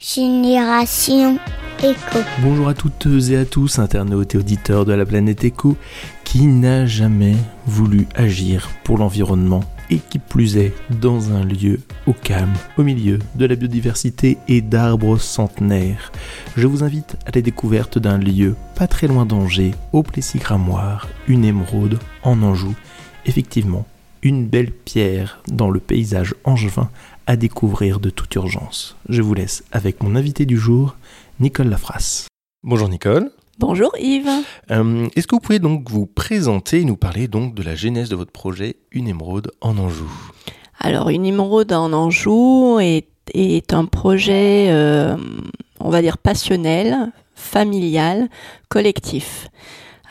Génération Éco. Bonjour à toutes et à tous, internautes et auditeurs de la planète Éco, qui n'a jamais voulu agir pour l'environnement et qui plus est dans un lieu au calme, au milieu de la biodiversité et d'arbres centenaires. Je vous invite à la découverte d'un lieu pas très loin d'Angers, au Plessis-Gramoire, une émeraude en Anjou. Effectivement, une belle pierre dans le paysage angevin à découvrir de toute urgence. Je vous laisse avec mon invité du jour, Nicole Lafrasse. Bonjour Nicole. Bonjour Yves. Euh, est-ce que vous pouvez donc vous présenter et nous parler donc de la genèse de votre projet Une émeraude en Anjou? Alors Une émeraude en Anjou est, est un projet, euh, on va dire passionnel, familial, collectif.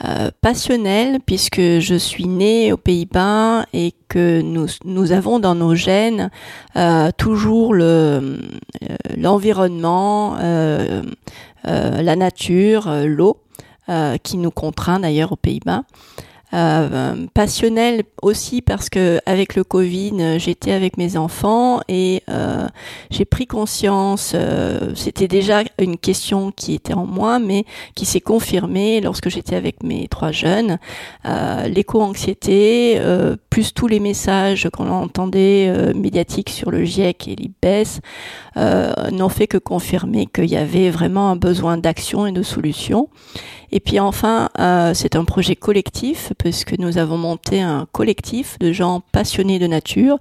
Euh, passionnel puisque je suis née aux Pays-Bas et que nous, avons dans nos gènes euh, toujours euh, l'environnement, la nature, l'eau qui nous contraint d'ailleurs aux Pays-Bas. Euh, passionnel aussi parce que avec le Covid, j'étais avec mes enfants et euh, j'ai pris conscience. Euh, C'était déjà une question qui était en moi, mais qui s'est confirmée lorsque j'étais avec mes trois jeunes. Euh, L'éco-anxiété, euh, plus tous les messages qu'on entendait euh, médiatiques sur le GIEC et l'IBES, n'ont fait que confirmer qu'il y avait vraiment un besoin d'action et de solutions. Et puis enfin, euh, c'est un projet collectif puisque nous avons monté un collectif de gens passionnés de nature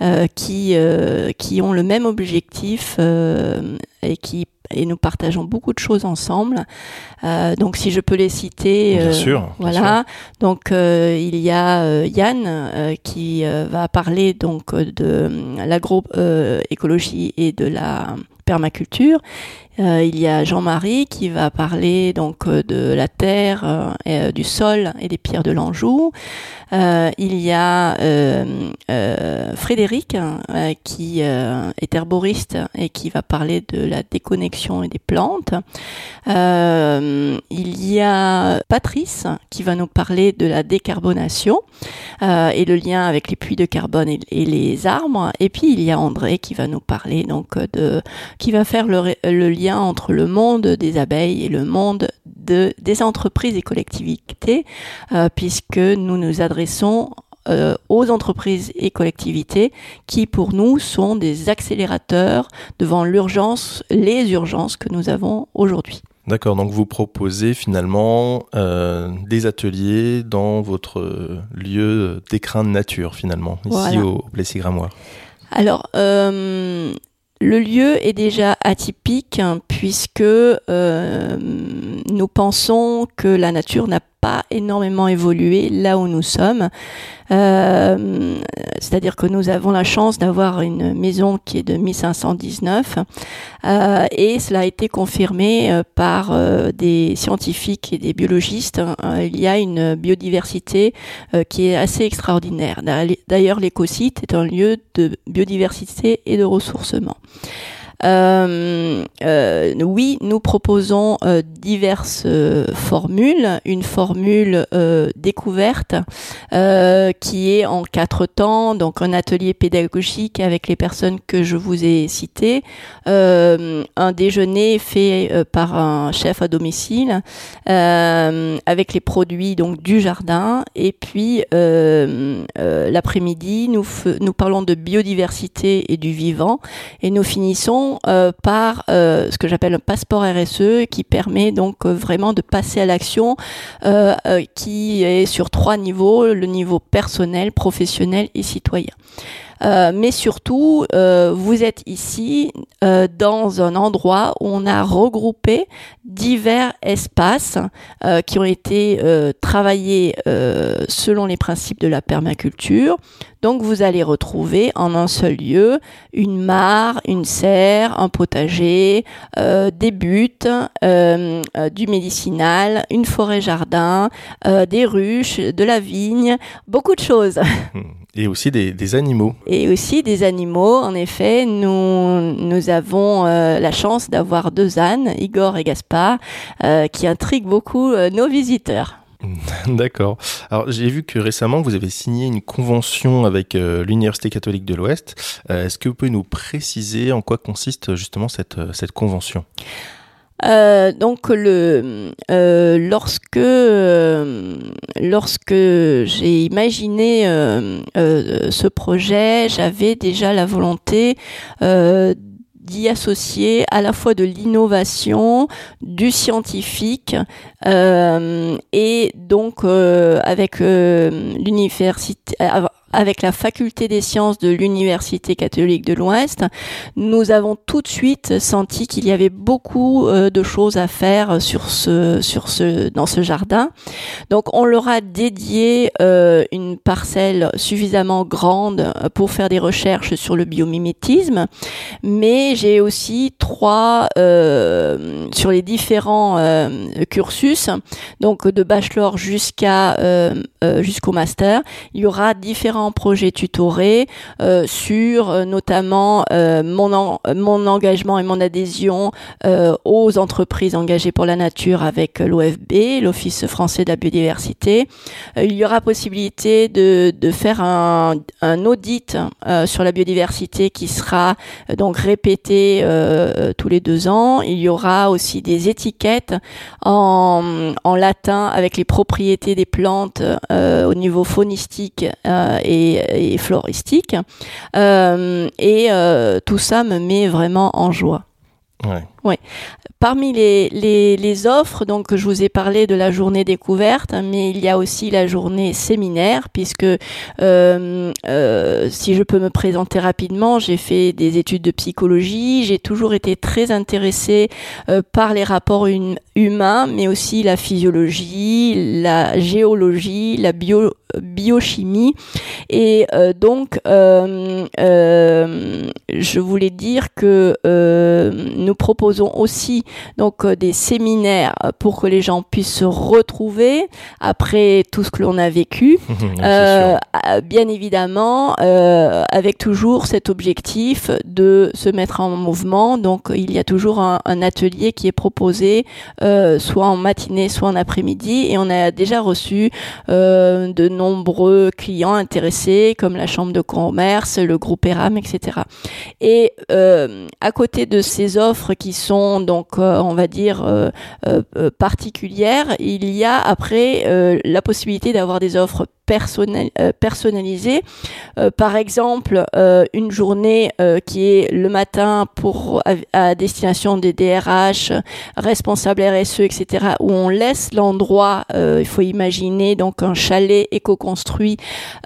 euh, qui euh, qui ont le même objectif euh, et qui et nous partageons beaucoup de choses ensemble. Euh, donc, si je peux les citer, bien sûr, bien voilà. Sûr. Donc, il y a Yann qui va parler donc de l'agroécologie et de la permaculture. Euh, il y a Jean-Marie qui va parler donc euh, de la terre, euh, du sol et des pierres de l'Anjou. Il y a Frédéric qui est herboriste et qui va parler de la déconnexion et des plantes. il y a Patrice qui va nous parler de la décarbonation et le lien avec les puits de carbone et, les arbres. Et puis il y a André qui va nous parler donc de qui va faire le lien entre le monde des abeilles et le monde de, des entreprises et collectivités, euh, puisque nous nous adressons euh, aux entreprises et collectivités qui, pour nous, sont des accélérateurs devant l'urgence, les urgences que nous avons aujourd'hui. D'accord, donc vous proposez finalement euh, des ateliers dans votre lieu d'écrin de nature finalement, ici voilà. au Plessis-Gramoire. Alors, euh, le lieu est déjà atypique hein, puisque euh, nous pensons que la nature n'a pas énormément évolué là où nous sommes. Euh, C'est-à-dire que nous avons la chance d'avoir une maison qui est de 1519 euh, et cela a été confirmé euh, par des scientifiques et des biologistes. il y a une biodiversité qui est assez extraordinaire. D'ailleurs, l'écosite est un lieu de biodiversité et de ressourcement. Euh, euh, oui, nous proposons euh, diverses euh, formules. Une formule euh, découverte euh, qui est en quatre temps, donc un atelier pédagogique avec les personnes que je vous ai citées, un déjeuner fait par un chef à domicile avec les produits donc du jardin, et puis l'après-midi nous nous parlons de biodiversité et du vivant, et nous finissons euh, par euh, ce que j'appelle un passeport RSE qui permet donc euh, vraiment de passer à l'action qui est sur trois niveaux, le niveau personnel, professionnel et citoyen. Euh, mais surtout, euh, vous êtes ici euh, dans un endroit où on a regroupé divers espaces euh, qui ont été euh, travaillés selon les principes de la permaculture. Donc vous allez retrouver en un seul lieu une mare, une serre, un potager, des buttes, du médicinal, une forêt-jardin, des ruches, de la vigne, beaucoup de choses. Et aussi des, des, animaux. Et aussi des animaux. En effet, nous, nous avons euh, la chance d'avoir deux ânes, Igor et Gaspard, euh, qui intriguent beaucoup euh, nos visiteurs. D'accord. Alors j'ai vu que récemment vous avez signé une convention avec l'Université catholique de l'Ouest. Est-ce que vous pouvez nous préciser en quoi consiste justement cette, cette convention? Euh, donc le euh, lorsque euh, lorsque j'ai imaginé euh, ce projet, j'avais déjà la volonté d'y associer à la fois de l'innovation, du scientifique et donc avec l'université avec la faculté des sciences de l'Université catholique de l'Ouest, nous avons tout de suite senti qu'il y avait beaucoup euh, de choses à faire sur ce, dans ce jardin. Donc, on leur a dédié euh, une parcelle suffisamment grande pour faire des recherches sur le biomimétisme, mais j'ai aussi trois euh, sur les différents cursus, donc de bachelor jusqu'à jusqu'au master. Il y aura différents projets tutorés euh, sur euh, notamment euh, mon, mon engagement et mon adhésion aux entreprises engagées pour la nature avec l'OFB, l'Office français de la biodiversité. il y aura possibilité de, de faire un, un audit sur la biodiversité qui sera donc répété tous les deux ans. Il y aura aussi des étiquettes en, en latin avec les propriétés des plantes au niveau faunistique et, floristique. Euh, et euh, tout ça me met vraiment en joie. Ouais. Parmi les, offres, donc je vous ai parlé de la journée découverte, mais il y a aussi la journée séminaire, puisque euh, euh, si je peux me présenter rapidement, j'ai fait des études de psychologie, j'ai toujours été très intéressée euh, par les rapports humains, mais aussi la physiologie, la géologie, la bio, biochimie, et donc je voulais dire que nous proposons aussi donc euh, des séminaires pour que les gens puissent se retrouver après tout ce que l'on a vécu. euh, bien évidemment, euh, avec toujours cet objectif de se mettre en mouvement. Donc il y a toujours un, un atelier qui est proposé, euh, soit en matinée, soit en après-midi, et on a déjà reçu euh, de nombreux clients intéressés, comme la Chambre de commerce, le groupe ERAM, etc. Et euh, à côté de ces offres qui sont donc euh, on va dire, euh, euh, particulière, il y a après la possibilité d'avoir des offres euh, personnalisé. Euh, par exemple, euh, une journée qui est le matin pour à, destination des DRH, responsables RSE, etc., où on laisse l'endroit, il faut imaginer donc un chalet éco-construit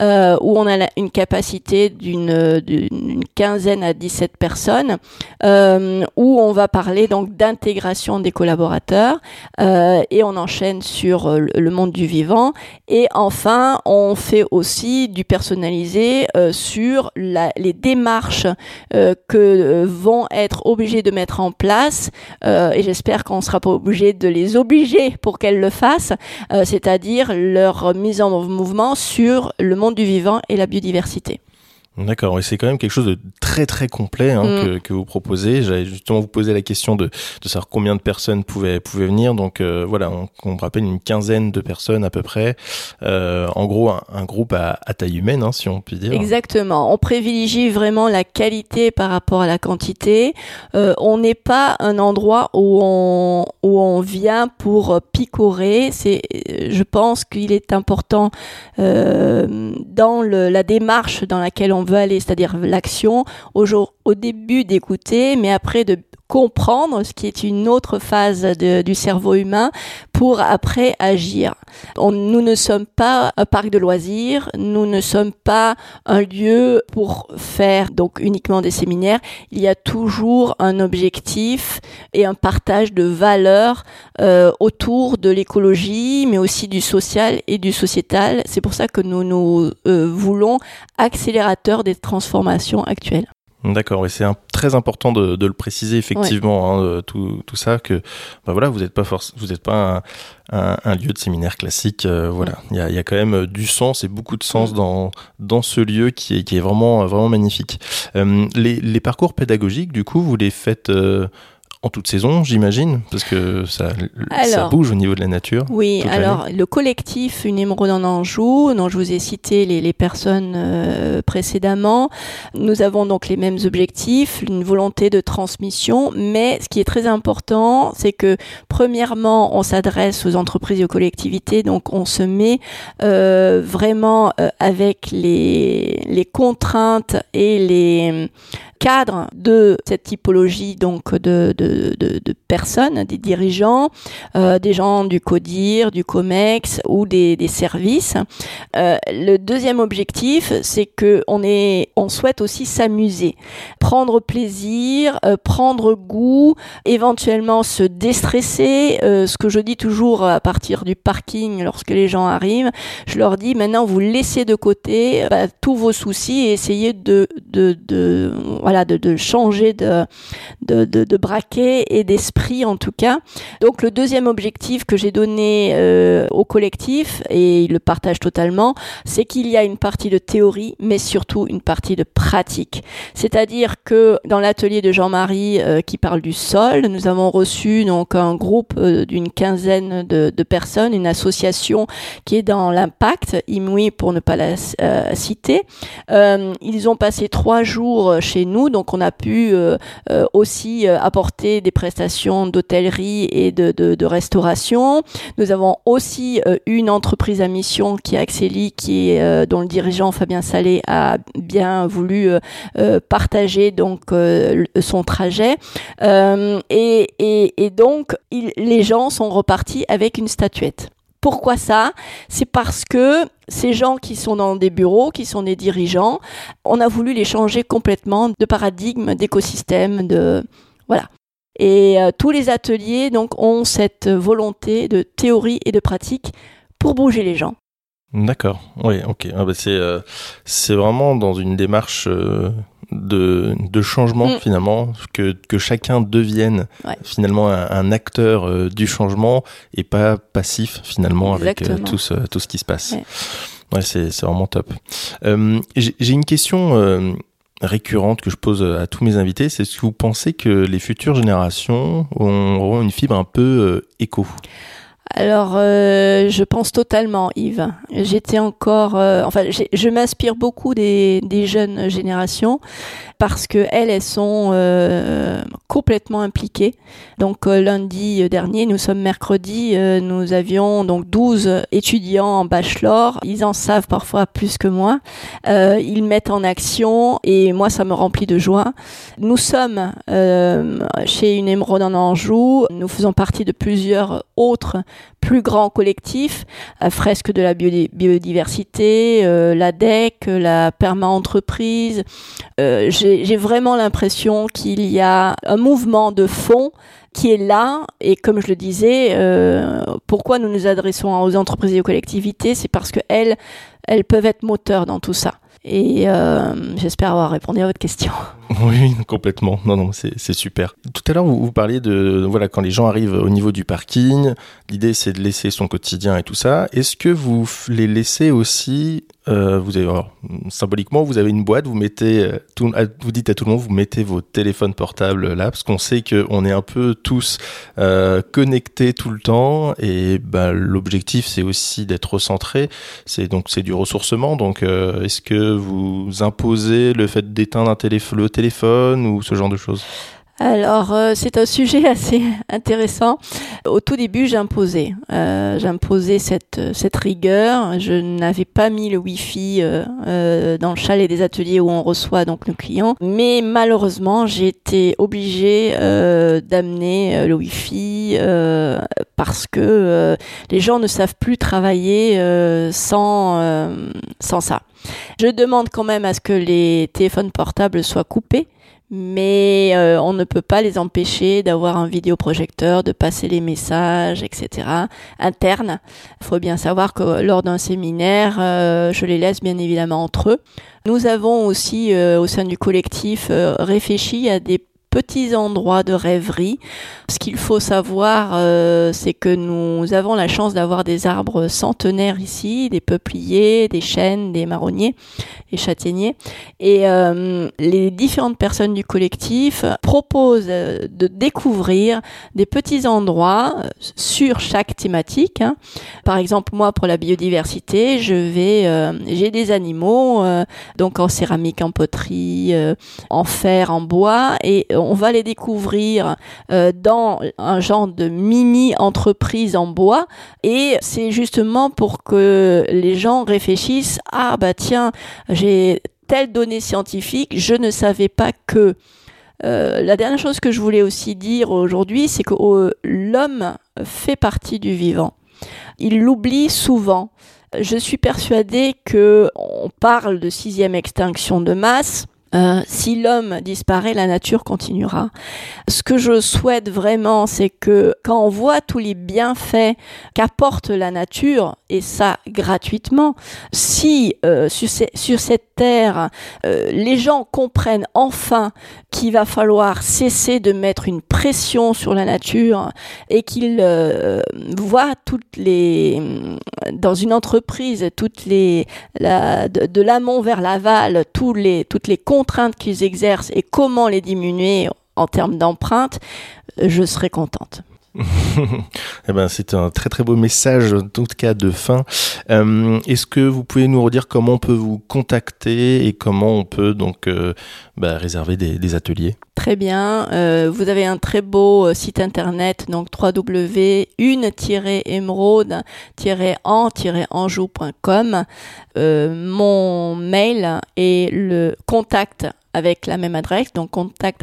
où on a une capacité d'une quinzaine à 17 personnes, où on va parler donc d'intégration des collaborateurs et on enchaîne sur le monde du vivant et enfin fait aussi du personnalisé euh, sur les démarches euh, que euh, vont être obligés de mettre en place et j'espère qu'on ne sera pas obligé de les obliger pour qu'elles le fassent, c'est-à-dire leur mise en mouvement sur le monde du vivant et la biodiversité. D'accord, et c'est quand même quelque chose de très très complet hein, mm. que, que, vous proposez. J'allais justement vous poser la question de, de savoir combien de personnes pouvaient, pouvaient venir. Donc euh, voilà, on, on, rappelle une quinzaine de personnes à peu près. Euh, en gros, un, groupe à, à, taille humaine, hein, si on peut dire. Exactement. On privilégie vraiment la qualité par rapport à la quantité. Euh, on n'est pas un endroit où on, où on vient pour picorer. C'est, je pense qu'il est important dans le, la démarche dans laquelle on veut aller, c'est-à-dire l'action, au, au début d'écouter, mais après de comprendre, ce qui est une autre phase du cerveau humain, pour après agir. nous ne sommes pas un parc de loisirs, nous ne sommes pas un lieu pour faire donc uniquement des séminaires. Il y a toujours un objectif et un partage de valeurs euh, autour de l'écologie, mais aussi du social et du sociétal. C'est pour ça que nous nous euh, voulons accélérateur des transformations actuelles. D'accord, oui, c'est très important de, de, le préciser effectivement, hein, tout, tout, ça, que bah voilà, vous n'êtes pas force, vous n'êtes pas un, un, lieu de séminaire classique. Euh, voilà, il y a, y a, quand même euh, du sens et beaucoup de sens dans dans ce lieu qui est qui est vraiment vraiment magnifique. Euh, les, les, parcours pédagogiques, du coup, vous les faites en toute saison, j'imagine, parce que ça, ça bouge au niveau de la nature. Oui, alors le collectif Une émeraude en Anjou, dont je vous ai cité les, les personnes euh, précédemment, nous avons donc les mêmes objectifs, une volonté de transmission, mais ce qui est très important, c'est que premièrement, on s'adresse aux entreprises et aux collectivités, donc on se met euh, vraiment euh, avec les, les contraintes et les cadre de cette typologie donc de, de, de, personnes, des dirigeants, euh, des gens du CODIR, du COMEX ou des, des services. Euh, le deuxième objectif, c'est que on souhaite aussi s'amuser, prendre plaisir, euh, prendre goût, éventuellement se déstresser. Ce que je dis toujours à partir du parking lorsque les gens arrivent, je leur dis maintenant vous laissez de côté bah, tous vos soucis et essayez de de, changer de, de, de, braquet et d'esprit en tout cas. Donc le deuxième objectif que j'ai donné euh, au collectif, et il le partage totalement, c'est qu'il y a une partie de théorie, mais surtout une partie de pratique. C'est-à-dire que dans l'atelier de Jean-Marie euh, qui parle du sol, nous avons reçu donc un groupe euh, d'une quinzaine de, de, personnes, une association qui est dans l'impact, IMUI pour ne pas la citer. ils ont passé trois jours chez nous donc on a pu euh, euh, euh, apporter des prestations d'hôtellerie et de, restauration. Nous avons aussi une entreprise à mission qui est Axeli, qui est, dont le dirigeant Fabien Salé a bien voulu partager donc son trajet. Et, et, et, donc les gens sont repartis avec une statuette. Pourquoi ça? C'est parce que ces gens qui sont dans des bureaux, qui sont des dirigeants, on a voulu les changer complètement de paradigme, d'écosystème, de voilà. Et euh, tous les ateliers donc ont cette volonté de théorie et de pratique pour bouger les gens. D'accord. Oui, ok. Ah bah c'est euh, c'est vraiment dans une démarche euh, de, de changement mm. finalement, que, que chacun devienne finalement un, acteur euh, du changement et pas passif finalement avec euh, tout, ce, tout ce qui se passe. Ouais, c'est vraiment top. Euh, J'ai une question récurrente que je pose à tous mes invités, c'est est-ce que vous pensez que les futures générations auront une fibre un peu éco alors, euh, je pense totalement, Yves. J'étais encore, euh, enfin, je m'inspire beaucoup des, des, jeunes générations parce que elles, elles sont euh, complètement impliquées. Donc, lundi dernier, nous sommes mercredi, nous avions donc 12 étudiants en bachelor. Ils en savent parfois plus que moi. ils mettent en action et moi, ça me remplit de joie. Nous sommes chez une émeraude en Anjou. Nous faisons partie de plusieurs autres plus grands collectifs, à fresque de la biodiversité, euh, la DEC, la perma-entreprise. Euh, j'ai vraiment l'impression qu'il y a un mouvement de fond qui est là. Et comme je le disais, euh, pourquoi nous nous adressons aux entreprises et aux collectivités, c'est parce qu'elles, elles peuvent être moteurs dans tout ça. Et euh, j'espère avoir répondu à votre question. Oui, complètement. Non, non, c'est super. Tout à l'heure, vous, vous, parliez de voilà quand les gens arrivent au niveau du parking, l'idée c'est de laisser son quotidien et tout ça. Est-ce que vous les laissez aussi euh, vous avez, symboliquement, vous avez une boîte, vous mettez, euh, tout, vous dites à tout le monde, vous mettez vos téléphones portables là, parce qu'on sait qu'on est un peu tous euh, connectés tout le temps, et bah, l'objectif c'est aussi d'être recentré. C'est donc c'est du ressourcement. Donc, euh, est-ce que vous imposez le fait d'éteindre un le téléphone ou ce genre de choses? Alors, euh, c'est un sujet assez intéressant. Au tout début, j'imposais. Euh, j'imposais cette, cette rigueur. Je n'avais pas mis le Wi-Fi euh, dans le chalet des ateliers où on reçoit donc nos clients. Mais malheureusement, j'ai été obligée d'amener le Wi-Fi parce que les gens ne savent plus travailler sans, sans ça. Je demande quand même à ce que les téléphones portables soient coupés mais euh, on ne peut pas les empêcher d'avoir un vidéoprojecteur, de passer les messages, etc. internes. Il faut bien savoir que lors d'un séminaire, euh, je les laisse bien évidemment entre eux. Nous avons aussi euh, au sein du collectif réfléchi à des petits endroits de rêverie. Ce qu'il faut savoir, euh, c'est que nous avons la chance d'avoir des arbres centenaires ici, des peupliers, des chênes, des marronniers et châtaigniers. Et euh, les différentes personnes du collectif proposent euh, de découvrir des petits endroits sur chaque thématique. Hein. Par exemple, moi, pour la biodiversité, j'ai des animaux, donc en céramique, en poterie, en fer, en bois, va les découvrir dans un genre de mini entreprise en bois, et c'est justement pour que les gens réfléchissent ah bah tiens j'ai telle donnée scientifique je ne savais pas que euh, la dernière chose que je voulais aussi dire aujourd'hui, c'est que oh, l'homme fait partie du vivant. Il l'oublie souvent. Je suis persuadée que on parle de sixième extinction de masse. Euh, si l'homme disparaît, la nature continuera. Ce que je souhaite vraiment, c'est que quand on voit tous les bienfaits qu'apporte la nature, et ça gratuitement, si euh, sur, cette terre, euh, les gens comprennent enfin qu'il va falloir cesser de mettre une pression sur la nature et qu'ils voient toutes les, dans une entreprise, toutes les, de l'amont vers l'aval, tous les, toutes les contraintes qu'ils exercent et comment les diminuer en termes d'empreinte, je serais contente. eh ben, c'est un très très beau message, en tout cas de fin. Euh, est-ce que vous pouvez nous redire comment on peut vous contacter et comment on peut donc euh, bah, réserver des, ateliers? Très bien. Euh, vous avez un très beau site internet, donc www.une-émeraude-en-anjou.com. mon mail est le contact avec la même adresse, donc contact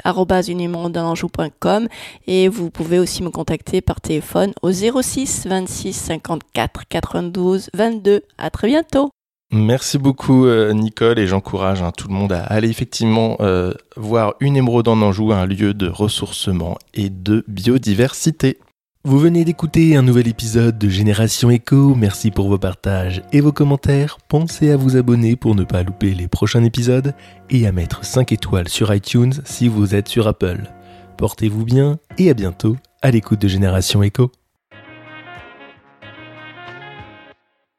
et vous pouvez aussi me contacter par téléphone au 06 26 54 92 22. À très bientôt. Merci beaucoup euh, Nicole et j'encourage hein, tout le monde à aller effectivement euh, voir une émeraude en Anjou, un lieu de ressourcement et de biodiversité. Vous venez d'écouter un nouvel épisode de Génération Echo, merci pour vos partages et vos commentaires. Pensez à vous abonner pour ne pas louper les prochains épisodes et à mettre 5 étoiles sur iTunes si vous êtes sur Apple. Portez-vous bien et à bientôt à l'écoute de Génération Echo.